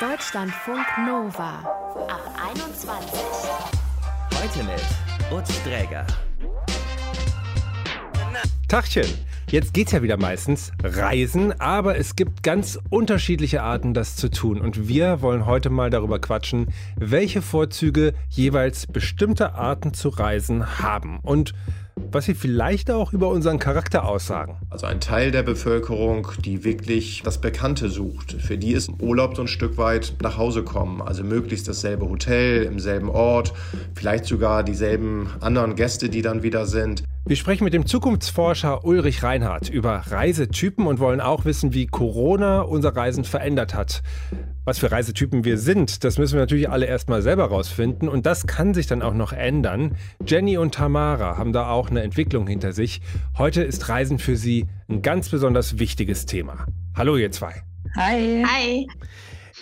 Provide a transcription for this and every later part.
Deutschlandfunk Nova ab 21. Heute mit Utz Dräger. Tachchen. Jetzt geht's ja wieder meistens reisen, aber es gibt ganz unterschiedliche Arten, das zu tun. Und wir wollen heute mal darüber quatschen, welche Vorzüge jeweils bestimmte Arten zu reisen haben und was sie vielleicht auch über unseren Charakter aussagen. Also ein Teil der Bevölkerung, die wirklich das Bekannte sucht. Für die ist Urlaub so ein Stück weit nach Hause kommen. Also möglichst dasselbe Hotel, im selben Ort, vielleicht sogar dieselben anderen Gäste, die dann wieder sind. Wir sprechen mit dem Zukunftsforscher Ulrich Reinhardt über Reisetypen und wollen auch wissen, wie Corona unser Reisen verändert hat. Was für Reisetypen wir sind, das müssen wir natürlich alle erstmal selber rausfinden und das kann sich dann auch noch ändern. Jenny und Tamara haben da auch eine Entwicklung hinter sich. Heute ist Reisen für sie ein ganz besonders wichtiges Thema. Hallo ihr zwei. Hi. Hi.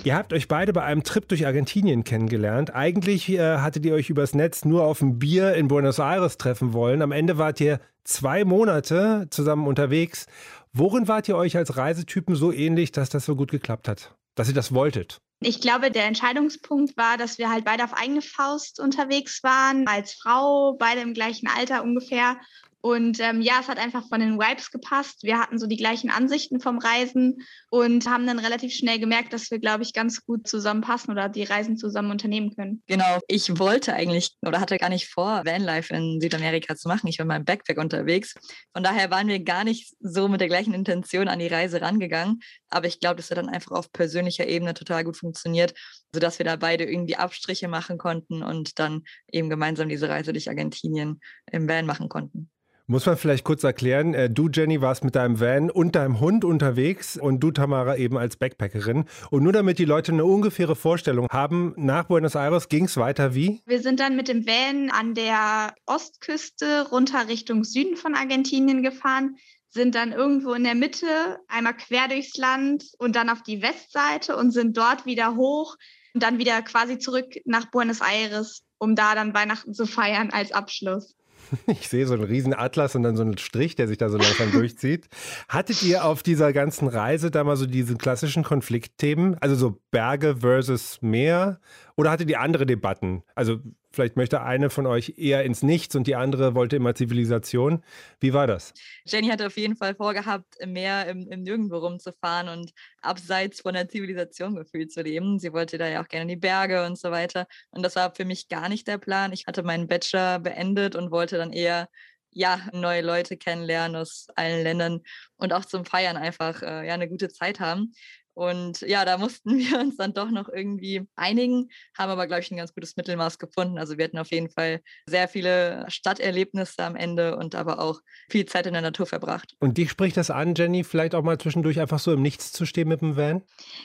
Ihr habt euch beide bei einem Trip durch Argentinien kennengelernt. Eigentlich äh, hattet ihr euch übers Netz nur auf ein Bier in Buenos Aires treffen wollen. Am Ende wart ihr zwei Monate zusammen unterwegs. Worin wart ihr euch als Reisetypen so ähnlich, dass das so gut geklappt hat? Dass ihr das wolltet? Ich glaube, der Entscheidungspunkt war, dass wir halt beide auf eigene Faust unterwegs waren, als Frau, beide im gleichen Alter ungefähr und ähm, ja, es hat einfach von den Vibes gepasst. Wir hatten so die gleichen Ansichten vom Reisen und haben dann relativ schnell gemerkt, dass wir, glaube ich, ganz gut zusammenpassen oder die Reisen zusammen unternehmen können. Genau. Ich wollte eigentlich oder hatte gar nicht vor, Vanlife in Südamerika zu machen. Ich war mal im Backpack unterwegs. Von daher waren wir gar nicht so mit der gleichen Intention an die Reise rangegangen. Aber ich glaube, das hat dann einfach auf persönlicher Ebene total gut funktioniert, sodass wir da beide irgendwie Abstriche machen konnten und dann eben gemeinsam diese Reise durch Argentinien im Van machen konnten. Muss man vielleicht kurz erklären, äh, du Jenny warst mit deinem Van und deinem Hund unterwegs und du Tamara eben als Backpackerin. Und nur damit die Leute eine ungefähre Vorstellung haben, nach Buenos Aires ging es weiter wie? Wir sind dann mit dem Van an der Ostküste runter Richtung Süden von Argentinien gefahren sind dann irgendwo in der Mitte, einmal quer durchs Land und dann auf die Westseite und sind dort wieder hoch und dann wieder quasi zurück nach Buenos Aires, um da dann Weihnachten zu feiern als Abschluss. Ich sehe so einen riesen Atlas und dann so einen Strich, der sich da so langsam durchzieht. Hattet ihr auf dieser ganzen Reise da mal so diese klassischen Konfliktthemen? Also so Berge versus Meer? Oder hattet ihr andere Debatten? Also Vielleicht möchte eine von euch eher ins Nichts und die andere wollte immer Zivilisation. Wie war das? Jenny hatte auf jeden Fall vorgehabt, mehr im, im Nirgendwo rumzufahren und abseits von der Zivilisation gefühlt zu leben. Sie wollte da ja auch gerne in die Berge und so weiter. Und das war für mich gar nicht der Plan. Ich hatte meinen Bachelor beendet und wollte dann eher ja, neue Leute kennenlernen aus allen Ländern und auch zum Feiern einfach äh, ja, eine gute Zeit haben. Und ja, da mussten wir uns dann doch noch irgendwie einigen, haben aber, glaube ich, ein ganz gutes Mittelmaß gefunden. Also wir hatten auf jeden Fall sehr viele Stadterlebnisse am Ende und aber auch viel Zeit in der Natur verbracht. Und dich spricht das an, Jenny, vielleicht auch mal zwischendurch einfach so im Nichts zu stehen mit dem Van?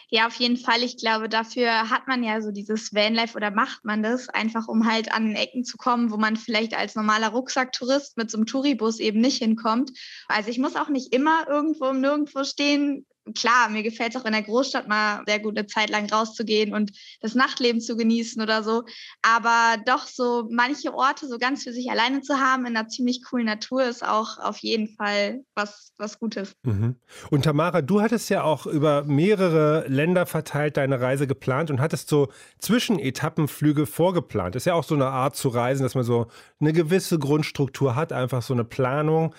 Ja, auf jeden Fall. Ich glaube, dafür hat man ja so dieses Vanlife oder macht man das, einfach um halt an Ecken zu kommen, wo man vielleicht als normaler Rucksacktourist mit so einem Touribus eben nicht hinkommt. Also ich muss auch nicht immer irgendwo im Nirgendwo stehen klar, mir gefällt es auch in der Großstadt mal sehr gut eine Zeit lang rauszugehen und das Nachtleben zu genießen oder so. Aber doch so manche Orte so ganz für sich alleine zu haben in einer ziemlich coolen Natur ist auch auf jeden Fall was, was Gutes. Mhm. Und Tamara, du hattest ja auch über mehrere Länder verteilt deine Reise geplant und hattest so Zwischenetappenflüge vorgeplant. Ist ja auch so eine Art zu reisen, dass man so eine gewisse Grundstruktur hat, einfach so eine Planung.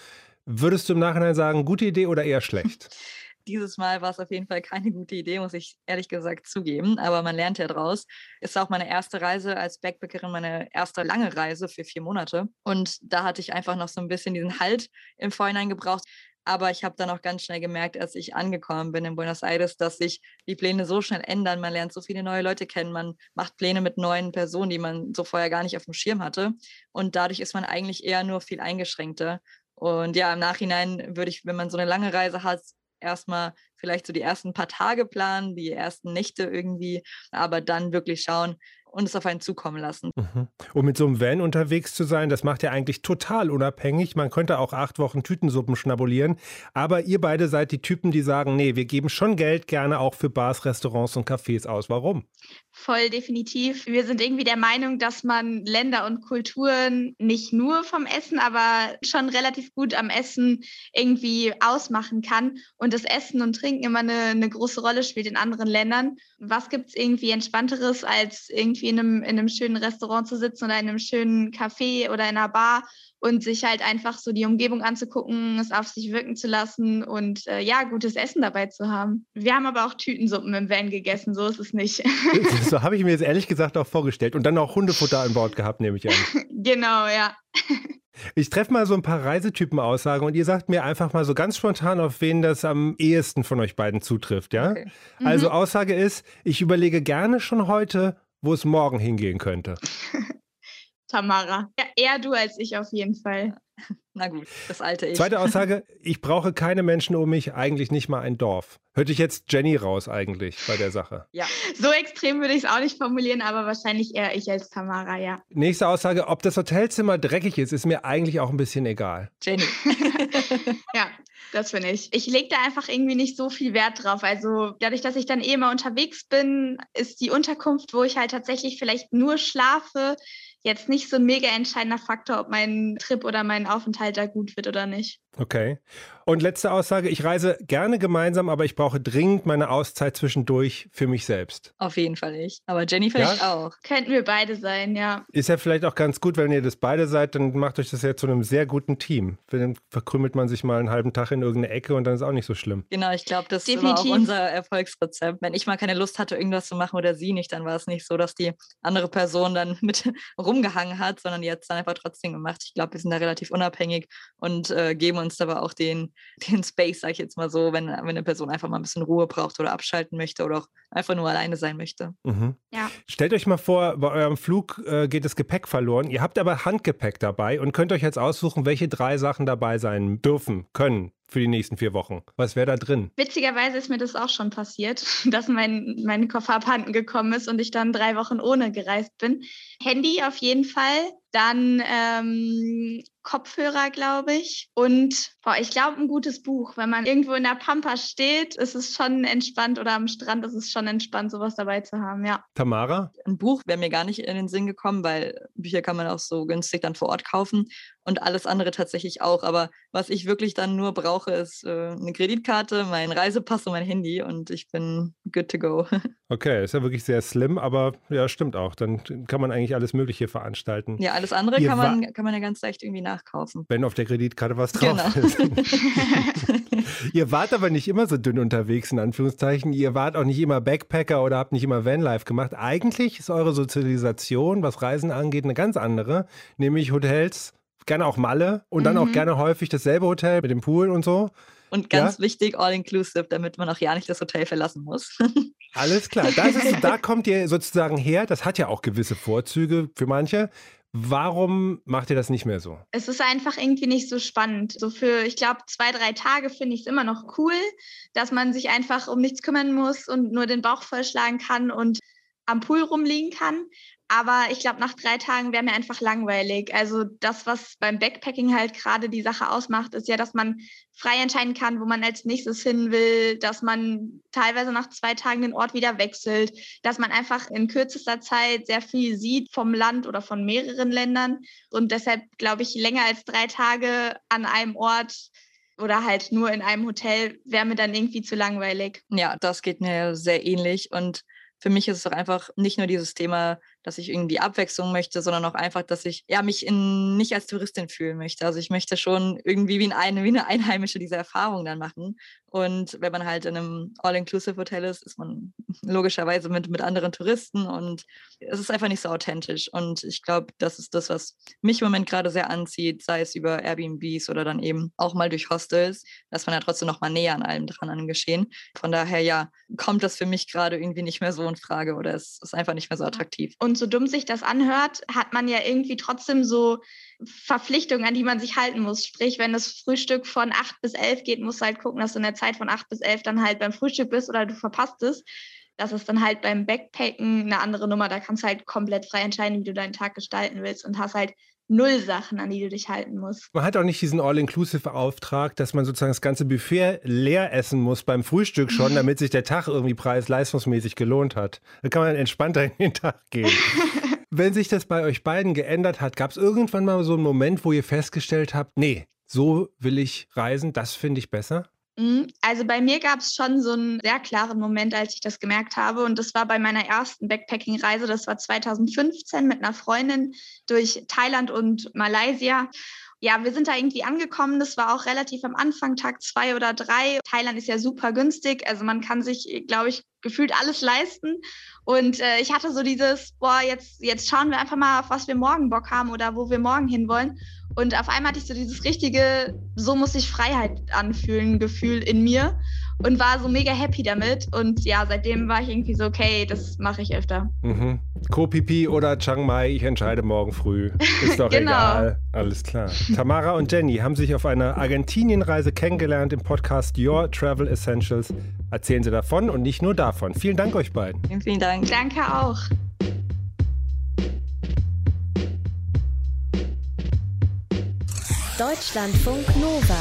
Würdest du im Nachhinein sagen, gute Idee oder eher schlecht? Dieses Mal war es auf jeden Fall keine gute Idee, muss ich ehrlich gesagt zugeben. Aber man lernt ja draus. Ist auch meine erste Reise als Backpackerin, meine erste lange Reise für vier Monate. Und da hatte ich einfach noch so ein bisschen diesen Halt im Vorhinein gebraucht. Aber ich habe dann auch ganz schnell gemerkt, als ich angekommen bin in Buenos Aires, dass sich die Pläne so schnell ändern. Man lernt so viele neue Leute kennen, man macht Pläne mit neuen Personen, die man so vorher gar nicht auf dem Schirm hatte. Und dadurch ist man eigentlich eher nur viel eingeschränkter. Und ja, im Nachhinein würde ich, wenn man so eine lange Reise hat, erstmal vielleicht so die ersten paar Tage planen, die ersten Nächte irgendwie, aber dann wirklich schauen, und es auf einen zukommen lassen. Mhm. Und mit so einem Van unterwegs zu sein, das macht ja eigentlich total unabhängig. Man könnte auch acht Wochen Tütensuppen schnabulieren. Aber ihr beide seid die Typen, die sagen, nee, wir geben schon Geld gerne auch für Bars, Restaurants und Cafés aus. Warum? Voll definitiv. Wir sind irgendwie der Meinung, dass man Länder und Kulturen nicht nur vom Essen, aber schon relativ gut am Essen irgendwie ausmachen kann und das Essen und Trinken immer eine, eine große Rolle spielt in anderen Ländern. Was gibt es irgendwie Entspannteres, als irgendwie in einem, in einem schönen Restaurant zu sitzen oder in einem schönen Café oder in einer Bar und sich halt einfach so die Umgebung anzugucken, es auf sich wirken zu lassen und äh, ja, gutes Essen dabei zu haben. Wir haben aber auch Tütensuppen im Van gegessen, so ist es nicht. so habe ich mir jetzt ehrlich gesagt auch vorgestellt. Und dann auch Hundefutter an Bord gehabt, nehme ich an. genau, ja. Ich treffe mal so ein paar Reisetypen-Aussagen und ihr sagt mir einfach mal so ganz spontan, auf wen das am ehesten von euch beiden zutrifft, ja? Okay. Mhm. Also Aussage ist, ich überlege gerne schon heute, wo es morgen hingehen könnte. Tamara. Ja, eher du als ich auf jeden Fall. Na gut, das alte Ich. Zweite Aussage, ich brauche keine Menschen um mich, eigentlich nicht mal ein Dorf. Hörte ich jetzt Jenny raus eigentlich bei der Sache? Ja. So extrem würde ich es auch nicht formulieren, aber wahrscheinlich eher ich als Tamara, ja. Nächste Aussage, ob das Hotelzimmer dreckig ist, ist mir eigentlich auch ein bisschen egal. Jenny. ja, das finde ich. Ich lege da einfach irgendwie nicht so viel Wert drauf. Also dadurch, dass ich dann eh immer unterwegs bin, ist die Unterkunft, wo ich halt tatsächlich vielleicht nur schlafe, jetzt nicht so ein mega entscheidender Faktor, ob mein Trip oder mein Aufenthalt da gut wird oder nicht. Okay. Und letzte Aussage, ich reise gerne gemeinsam, aber ich brauche dringend meine Auszeit zwischendurch für mich selbst. Auf jeden Fall ich. Aber Jenny vielleicht ja? auch. Könnten wir beide sein, ja. Ist ja vielleicht auch ganz gut, wenn ihr das beide seid, dann macht euch das ja zu einem sehr guten Team. Dann verkrümmelt man sich mal einen halben Tag in irgendeine Ecke und dann ist auch nicht so schlimm. Genau, ich glaube, das Definitiv. war auch unser Erfolgsrezept. Wenn ich mal keine Lust hatte, irgendwas zu machen oder sie nicht, dann war es nicht so, dass die andere Person dann mit rumgehangen hat, sondern die hat es dann einfach trotzdem gemacht. Ich glaube, wir sind da relativ unabhängig und äh, geben uns aber auch den, den Space, sage ich jetzt mal so, wenn, wenn eine Person einfach mal ein bisschen Ruhe braucht oder abschalten möchte oder auch einfach nur alleine sein möchte. Mhm. Ja. Stellt euch mal vor, bei eurem Flug äh, geht das Gepäck verloren. Ihr habt aber Handgepäck dabei und könnt euch jetzt aussuchen, welche drei Sachen dabei sein dürfen, können für die nächsten vier Wochen. Was wäre da drin? Witzigerweise ist mir das auch schon passiert, dass mein, mein Koffer abhanden gekommen ist und ich dann drei Wochen ohne gereist bin. Handy auf jeden Fall, dann ähm, Kopfhörer, glaube ich. Und boah, ich glaube, ein gutes Buch. Wenn man irgendwo in der Pampa steht, ist es schon entspannt oder am Strand ist es schon entspannt, sowas dabei zu haben, ja. Tamara? Ein Buch wäre mir gar nicht in den Sinn gekommen, weil Bücher kann man auch so günstig dann vor Ort kaufen und alles andere tatsächlich auch. Aber was ich wirklich dann nur brauche, ist äh, eine Kreditkarte, mein Reisepass und mein Handy und ich bin good to go. Okay, ist ja wirklich sehr slim, aber ja, stimmt auch. Dann kann man eigentlich alles Mögliche veranstalten. Ja, alles andere kann man, kann man ja ganz leicht irgendwie nachkaufen. Wenn auf der Kreditkarte was drauf genau. ist. Ihr wart aber nicht immer so dünn unterwegs, in Anführungszeichen. Ihr wart auch nicht immer Backpacker oder habt nicht immer Vanlife gemacht. Eigentlich ist eure Sozialisation, was Reisen angeht, eine ganz andere, nämlich Hotels gerne auch Malle und dann auch mhm. gerne häufig dasselbe Hotel mit dem Pool und so. Und ganz ja? wichtig, all-inclusive, damit man auch ja nicht das Hotel verlassen muss. Alles klar. Das ist, da kommt ihr sozusagen her. Das hat ja auch gewisse Vorzüge für manche. Warum macht ihr das nicht mehr so? Es ist einfach irgendwie nicht so spannend. So für, ich glaube, zwei, drei Tage finde ich es immer noch cool, dass man sich einfach um nichts kümmern muss und nur den Bauch vollschlagen kann und am Pool rumliegen kann. Aber ich glaube, nach drei Tagen wäre mir einfach langweilig. Also das, was beim Backpacking halt gerade die Sache ausmacht, ist ja, dass man frei entscheiden kann, wo man als nächstes hin will, dass man teilweise nach zwei Tagen den Ort wieder wechselt, dass man einfach in kürzester Zeit sehr viel sieht vom Land oder von mehreren Ländern. Und deshalb glaube ich, länger als drei Tage an einem Ort oder halt nur in einem Hotel wäre mir dann irgendwie zu langweilig. Ja, das geht mir sehr ähnlich. Und für mich ist es auch einfach nicht nur dieses Thema dass ich irgendwie Abwechslung möchte, sondern auch einfach, dass ich ja mich in, nicht als Touristin fühlen möchte. Also ich möchte schon irgendwie wie eine, wie eine Einheimische diese Erfahrung dann machen. Und wenn man halt in einem All-Inclusive-Hotel ist, ist man logischerweise mit, mit anderen Touristen und es ist einfach nicht so authentisch. Und ich glaube, das ist das, was mich im Moment gerade sehr anzieht, sei es über Airbnbs oder dann eben auch mal durch Hostels, dass man ja trotzdem noch mal näher an allem dran an Geschehen. Von daher, ja, kommt das für mich gerade irgendwie nicht mehr so in Frage oder es ist einfach nicht mehr so attraktiv. Und so dumm sich das anhört, hat man ja irgendwie trotzdem so Verpflichtungen, an die man sich halten muss. Sprich, wenn das Frühstück von 8 bis 11 geht, musst du halt gucken, dass du in der Zeit von 8 bis 11 dann halt beim Frühstück bist oder du verpasst es. Das ist dann halt beim Backpacken eine andere Nummer. Da kannst du halt komplett frei entscheiden, wie du deinen Tag gestalten willst und hast halt null Sachen, an die du dich halten musst. Man hat auch nicht diesen All-Inclusive-Auftrag, dass man sozusagen das ganze Buffet leer essen muss beim Frühstück schon, damit sich der Tag irgendwie preis-leistungsmäßig gelohnt hat. Da kann man entspannter in den Tag gehen. Wenn sich das bei euch beiden geändert hat, gab es irgendwann mal so einen Moment, wo ihr festgestellt habt, nee, so will ich reisen, das finde ich besser? Mhm. Also bei mir gab es schon so einen sehr klaren Moment, als ich das gemerkt habe. Und das war bei meiner ersten Backpacking-Reise. Das war 2015 mit einer Freundin durch Thailand und Malaysia. Ja, wir sind da irgendwie angekommen. Das war auch relativ am Anfang, Tag zwei oder drei. Thailand ist ja super günstig. Also man kann sich, glaube ich, gefühlt alles leisten. Und äh, ich hatte so dieses, boah, jetzt, jetzt schauen wir einfach mal, auf was wir morgen Bock haben oder wo wir morgen hinwollen. Und auf einmal hatte ich so dieses richtige, so muss sich Freiheit anfühlen, Gefühl in mir und war so mega happy damit. Und ja, seitdem war ich irgendwie so, okay, das mache ich öfter. Mhm. Koh Phi oder Chiang Mai, ich entscheide morgen früh. Ist doch genau. egal. Alles klar. Tamara und Jenny haben sich auf einer Argentinienreise kennengelernt im Podcast Your Travel Essentials. Erzählen Sie davon und nicht nur davon. Vielen Dank euch beiden. Vielen Dank. Danke auch. Deutschlandfunk Nova.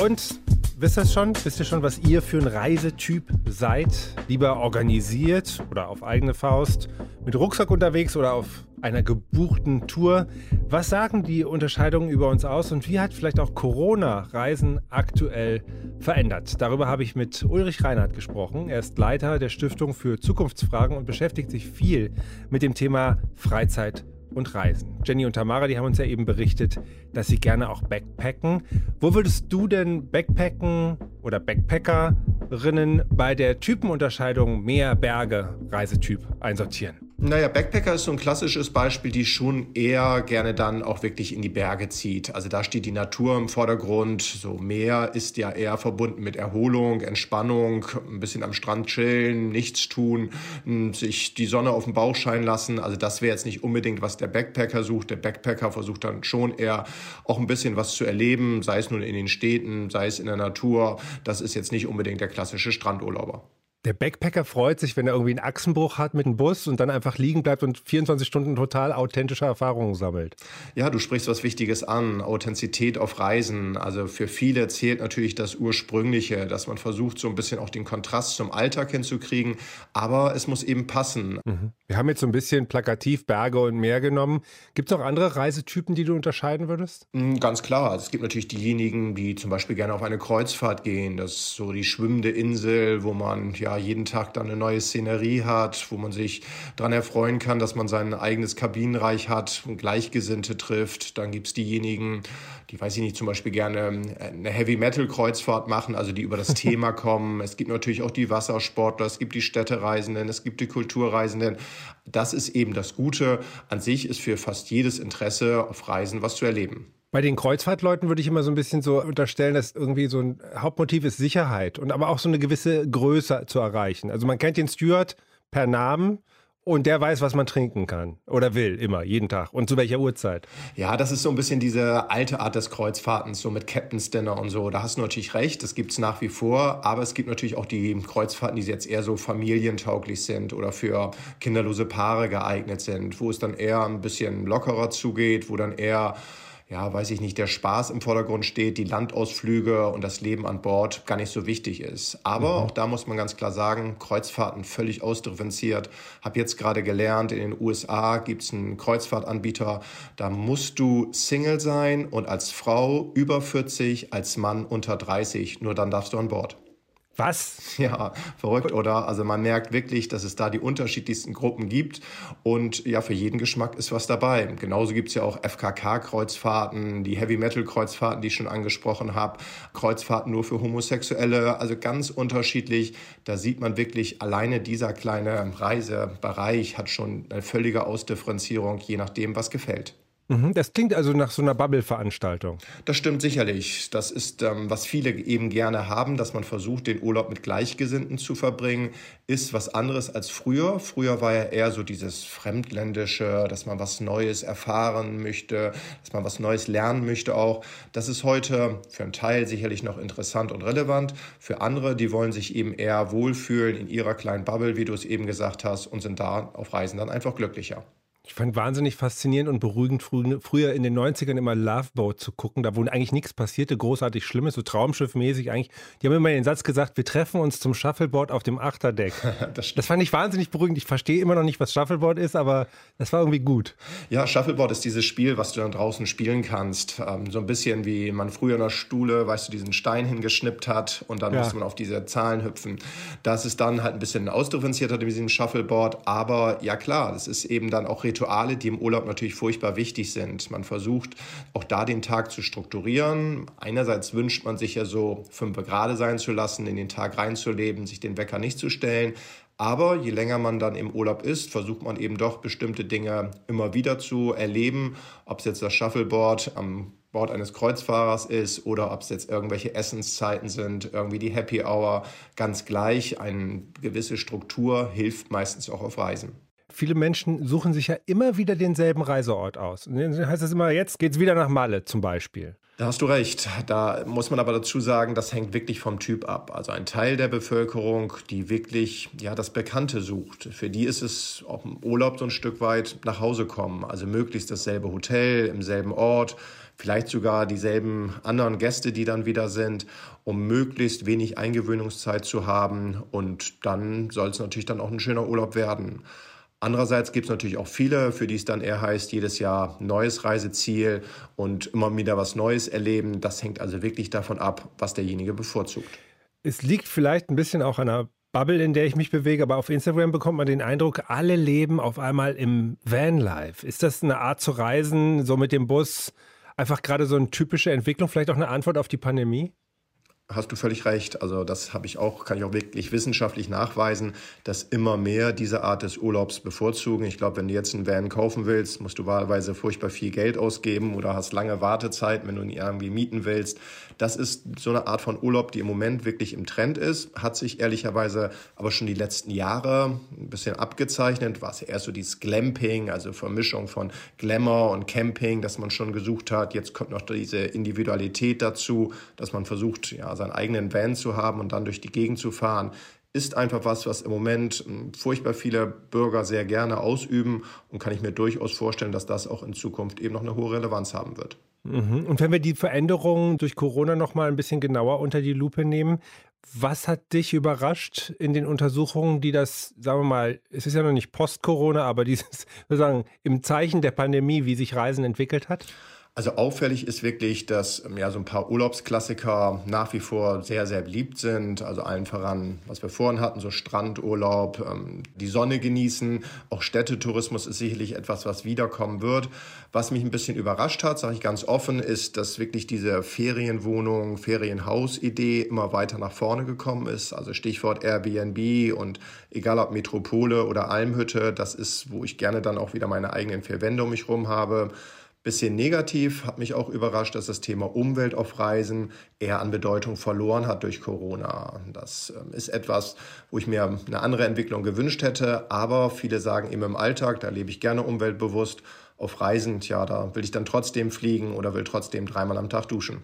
Und wisst ihr schon? Wisst ihr schon, was ihr für ein Reisetyp seid? Lieber organisiert oder auf eigene Faust, mit Rucksack unterwegs oder auf einer gebuchten Tour? Was sagen die Unterscheidungen über uns aus und wie hat vielleicht auch Corona Reisen aktuell verändert? Darüber habe ich mit Ulrich Reinhardt gesprochen. Er ist Leiter der Stiftung für Zukunftsfragen und beschäftigt sich viel mit dem Thema Freizeit und Reisen. Jenny und Tamara, die haben uns ja eben berichtet, dass sie gerne auch backpacken. Wo würdest du denn Backpacken oder Backpackerinnen bei der Typenunterscheidung Meer, Berge, Reisetyp einsortieren? Naja, Backpacker ist so ein klassisches Beispiel, die schon eher gerne dann auch wirklich in die Berge zieht. Also da steht die Natur im Vordergrund. So Meer ist ja eher verbunden mit Erholung, Entspannung, ein bisschen am Strand chillen, nichts tun, sich die Sonne auf den Bauch scheinen lassen. Also das wäre jetzt nicht unbedingt, was der Backpacker sucht. Der Backpacker versucht dann schon eher auch ein bisschen was zu erleben, sei es nun in den Städten, sei es in der Natur. Das ist jetzt nicht unbedingt der klassische Strandurlauber. Der Backpacker freut sich, wenn er irgendwie einen Achsenbruch hat mit dem Bus und dann einfach liegen bleibt und 24 Stunden total authentische Erfahrungen sammelt. Ja, du sprichst was Wichtiges an. Authentizität auf Reisen. Also für viele zählt natürlich das Ursprüngliche, dass man versucht, so ein bisschen auch den Kontrast zum Alltag hinzukriegen. Aber es muss eben passen. Mhm. Wir haben jetzt so ein bisschen plakativ Berge und Meer genommen. Gibt es auch andere Reisetypen, die du unterscheiden würdest? Mm, ganz klar. Also es gibt natürlich diejenigen, die zum Beispiel gerne auf eine Kreuzfahrt gehen. Das ist so die schwimmende Insel, wo man ja jeden Tag dann eine neue Szenerie hat, wo man sich daran erfreuen kann, dass man sein eigenes Kabinenreich hat und Gleichgesinnte trifft. Dann gibt es diejenigen, die, weiß ich nicht, zum Beispiel gerne äh, eine Heavy-Metal-Kreuzfahrt machen, also die über das Thema kommen. Es gibt natürlich auch die Wassersportler, es gibt die Städtereisenden, es gibt die Kulturreisenden. Das ist eben das Gute. An sich ist für fast jedes Interesse auf Reisen was zu erleben. Bei den Kreuzfahrtleuten würde ich immer so ein bisschen so unterstellen, dass irgendwie so ein Hauptmotiv ist Sicherheit und aber auch so eine gewisse Größe zu erreichen. Also man kennt den Steward per Namen und der weiß, was man trinken kann oder will, immer, jeden Tag. Und zu welcher Uhrzeit. Ja, das ist so ein bisschen diese alte Art des Kreuzfahrtens, so mit Captain's Dinner und so. Da hast du natürlich recht, das gibt es nach wie vor. Aber es gibt natürlich auch die Kreuzfahrten, die jetzt eher so familientauglich sind oder für kinderlose Paare geeignet sind, wo es dann eher ein bisschen lockerer zugeht, wo dann eher ja, weiß ich nicht, der Spaß im Vordergrund steht, die Landausflüge und das Leben an Bord gar nicht so wichtig ist. Aber mhm. auch da muss man ganz klar sagen, Kreuzfahrten völlig ausdifferenziert. Hab jetzt gerade gelernt, in den USA gibt's einen Kreuzfahrtanbieter, da musst du Single sein und als Frau über 40, als Mann unter 30, nur dann darfst du an Bord. Was? Ja, verrückt, oder? Also man merkt wirklich, dass es da die unterschiedlichsten Gruppen gibt und ja, für jeden Geschmack ist was dabei. Genauso gibt's ja auch FKK-Kreuzfahrten, die Heavy-Metal-Kreuzfahrten, die ich schon angesprochen habe, Kreuzfahrten nur für Homosexuelle, also ganz unterschiedlich. Da sieht man wirklich, alleine dieser kleine Reisebereich hat schon eine völlige Ausdifferenzierung, je nachdem, was gefällt. Mhm, das klingt also nach so einer Bubble-Veranstaltung. Das stimmt sicherlich. Das ist, ähm, was viele eben gerne haben, dass man versucht, den Urlaub mit Gleichgesinnten zu verbringen, ist was anderes als früher. Früher war ja eher so dieses Fremdländische, dass man was Neues erfahren möchte, dass man was Neues lernen möchte auch. Das ist heute für einen Teil sicherlich noch interessant und relevant. Für andere, die wollen sich eben eher wohlfühlen in ihrer kleinen Bubble, wie du es eben gesagt hast, und sind da auf Reisen dann einfach glücklicher. Ich fand wahnsinnig faszinierend und beruhigend früher in den 90ern immer Loveboat zu gucken, da wo eigentlich nichts passierte, großartig Schlimmes, so Traumschiffmäßig eigentlich. Die haben immer den Satz gesagt, wir treffen uns zum Shuffleboard auf dem Achterdeck. das, das, fand ich wahnsinnig beruhigend. Ich verstehe immer noch nicht, was Shuffleboard ist, aber das war irgendwie gut. Ja, Shuffleboard ist dieses Spiel, was du dann draußen spielen kannst. Ähm, so ein bisschen wie man früher in der Stuhle, weißt du, diesen Stein hingeschnippt hat und dann ja. musste man auf diese Zahlen hüpfen. Das ist dann halt ein bisschen ausdifferenzierter mit diesem Shuffleboard, aber ja klar, das ist eben dann auch Rituale, die im Urlaub natürlich furchtbar wichtig sind. Man versucht auch da den Tag zu strukturieren. Einerseits wünscht man sich ja so fünf Grade sein zu lassen, in den Tag reinzuleben, sich den Wecker nicht zu stellen. Aber je länger man dann im Urlaub ist, versucht man eben doch bestimmte Dinge immer wieder zu erleben. Ob es jetzt das Shuffleboard am Bord eines Kreuzfahrers ist oder ob es jetzt irgendwelche Essenszeiten sind, irgendwie die Happy Hour, ganz gleich. Eine gewisse Struktur hilft meistens auch auf Reisen viele Menschen suchen sich ja immer wieder denselben Reiseort aus. Und dann heißt es immer, jetzt geht es wieder nach Malle zum Beispiel. Da hast du recht. Da muss man aber dazu sagen, das hängt wirklich vom Typ ab. Also ein Teil der Bevölkerung, die wirklich ja das Bekannte sucht. Für die ist es auch im Urlaub so ein Stück weit nach Hause kommen. Also möglichst dasselbe Hotel im selben Ort, vielleicht sogar dieselben anderen Gäste, die dann wieder sind, um möglichst wenig Eingewöhnungszeit zu haben. Und dann soll es natürlich dann auch ein schöner Urlaub werden. Andererseits gibt es natürlich auch viele, für die es dann eher heißt, jedes Jahr neues Reiseziel und immer wieder was Neues erleben. Das hängt also wirklich davon ab, was derjenige bevorzugt. Es liegt vielleicht ein bisschen auch an einer Bubble, in der ich mich bewege, aber auf Instagram bekommt man den Eindruck, alle leben auf einmal im Vanlife. Ist das eine Art zu reisen, so mit dem Bus? Einfach gerade so eine typische Entwicklung, vielleicht auch eine Antwort auf die Pandemie? Hast du völlig recht. Also das habe ich auch, kann ich auch wirklich wissenschaftlich nachweisen, dass immer mehr diese Art des Urlaubs bevorzugen. Ich glaube, wenn du jetzt einen Van kaufen willst, musst du wahlweise furchtbar viel Geld ausgeben oder hast lange Wartezeit, wenn du ihn irgendwie mieten willst. Das ist so eine Art von Urlaub, die im Moment wirklich im Trend ist, hat sich ehrlicherweise aber schon die letzten Jahre ein bisschen abgezeichnet. War es ja erst so dieses Glamping, also Vermischung von Glamour und Camping, dass man schon gesucht hat. Jetzt kommt noch diese Individualität dazu, dass man versucht, ja, seinen eigenen Van zu haben und dann durch die Gegend zu fahren, ist einfach was, was im Moment hm, furchtbar viele Bürger sehr gerne ausüben und kann ich mir durchaus vorstellen, dass das auch in Zukunft eben noch eine hohe Relevanz haben wird. Mhm. Und wenn wir die Veränderungen durch Corona noch mal ein bisschen genauer unter die Lupe nehmen, was hat dich überrascht in den Untersuchungen, die das, sagen wir mal, es ist ja noch nicht Post-Corona, aber dieses, sozusagen im Zeichen der Pandemie, wie sich Reisen entwickelt hat? Also auffällig ist wirklich, dass ähm, ja so ein paar Urlaubsklassiker nach wie vor sehr, sehr beliebt sind. Also allen voran, was wir vorhin hatten, so Strandurlaub, ähm, die Sonne genießen. Auch Städtetourismus ist sicherlich etwas, was wiederkommen wird. Was mich ein bisschen überrascht hat, sage ich ganz offen, ist, dass wirklich diese Ferienwohnung, Ferienhaus-Idee immer weiter nach vorne gekommen ist. Also Stichwort Airbnb und egal ob Metropole oder Almhütte, das ist, wo ich gerne dann auch wieder meine eigenen vier Wände um mich rum habe. Bisschen negativ hat mich auch überrascht, dass das Thema Umwelt auf Reisen eher an Bedeutung verloren hat durch Corona. Das ähm, ist etwas, wo ich mir eine andere Entwicklung gewünscht hätte. Aber viele sagen eben im Alltag, da lebe ich gerne umweltbewusst. Auf Reisen, tja, da will ich dann trotzdem fliegen oder will trotzdem dreimal am Tag duschen.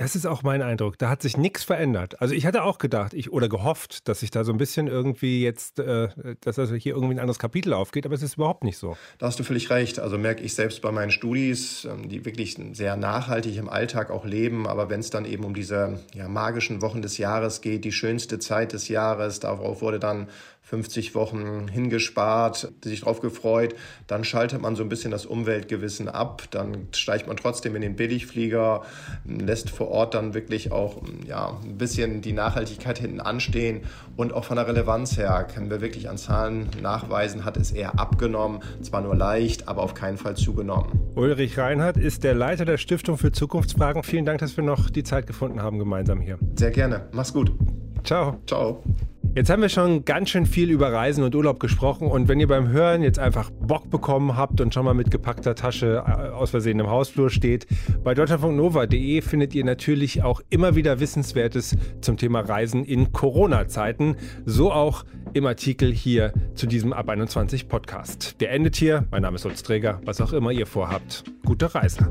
Das ist auch mein Eindruck. Da hat sich nichts verändert. Also ich hatte auch gedacht, ich oder gehofft, dass sich da so ein bisschen irgendwie jetzt, äh, dass also hier irgendwie ein anderes Kapitel aufgeht, aber es ist überhaupt nicht so. Da hast du völlig recht. Also merke ich selbst bei meinen Studis, ähm, die wirklich sehr nachhaltig im Alltag auch leben, aber wenn es dann eben um diese ja, magischen Wochen des Jahres geht, die schönste Zeit des Jahres, darauf wurde dann 50 Wochen hingespart, sich drauf gefreut, dann schaltet man so ein bisschen das Umweltgewissen ab, dann steigt man trotzdem in den Billigflieger, lässt vor Ort dann wirklich auch ja, ein bisschen die Nachhaltigkeit hinten anstehen und auch von der Relevanz her können wir wirklich an Zahlen nachweisen, hat es eher abgenommen, zwar nur leicht, aber auf keinen Fall zugenommen. Ulrich Reinhardt ist der Leiter der Stiftung für Zukunftsfragen. Vielen Dank, dass wir noch die Zeit gefunden haben gemeinsam hier. Sehr gerne. Mach's gut. Ciao. Ciao. Jetzt haben wir schon ganz schön viel über Reisen und Urlaub gesprochen und wenn ihr beim Hören jetzt einfach Bock bekommen habt und schon mal mit gepackter Tasche äh, aus Versehen im Hausflur steht, bei deutschlandfunknova.de findet ihr natürlich auch immer wieder Wissenswertes zum Thema Reisen in Corona-Zeiten, so auch im Artikel hier zu diesem Ab 21 Podcast. Der endet hier. Mein Name ist Lutz Träger. Was auch immer ihr vorhabt, gute Reise.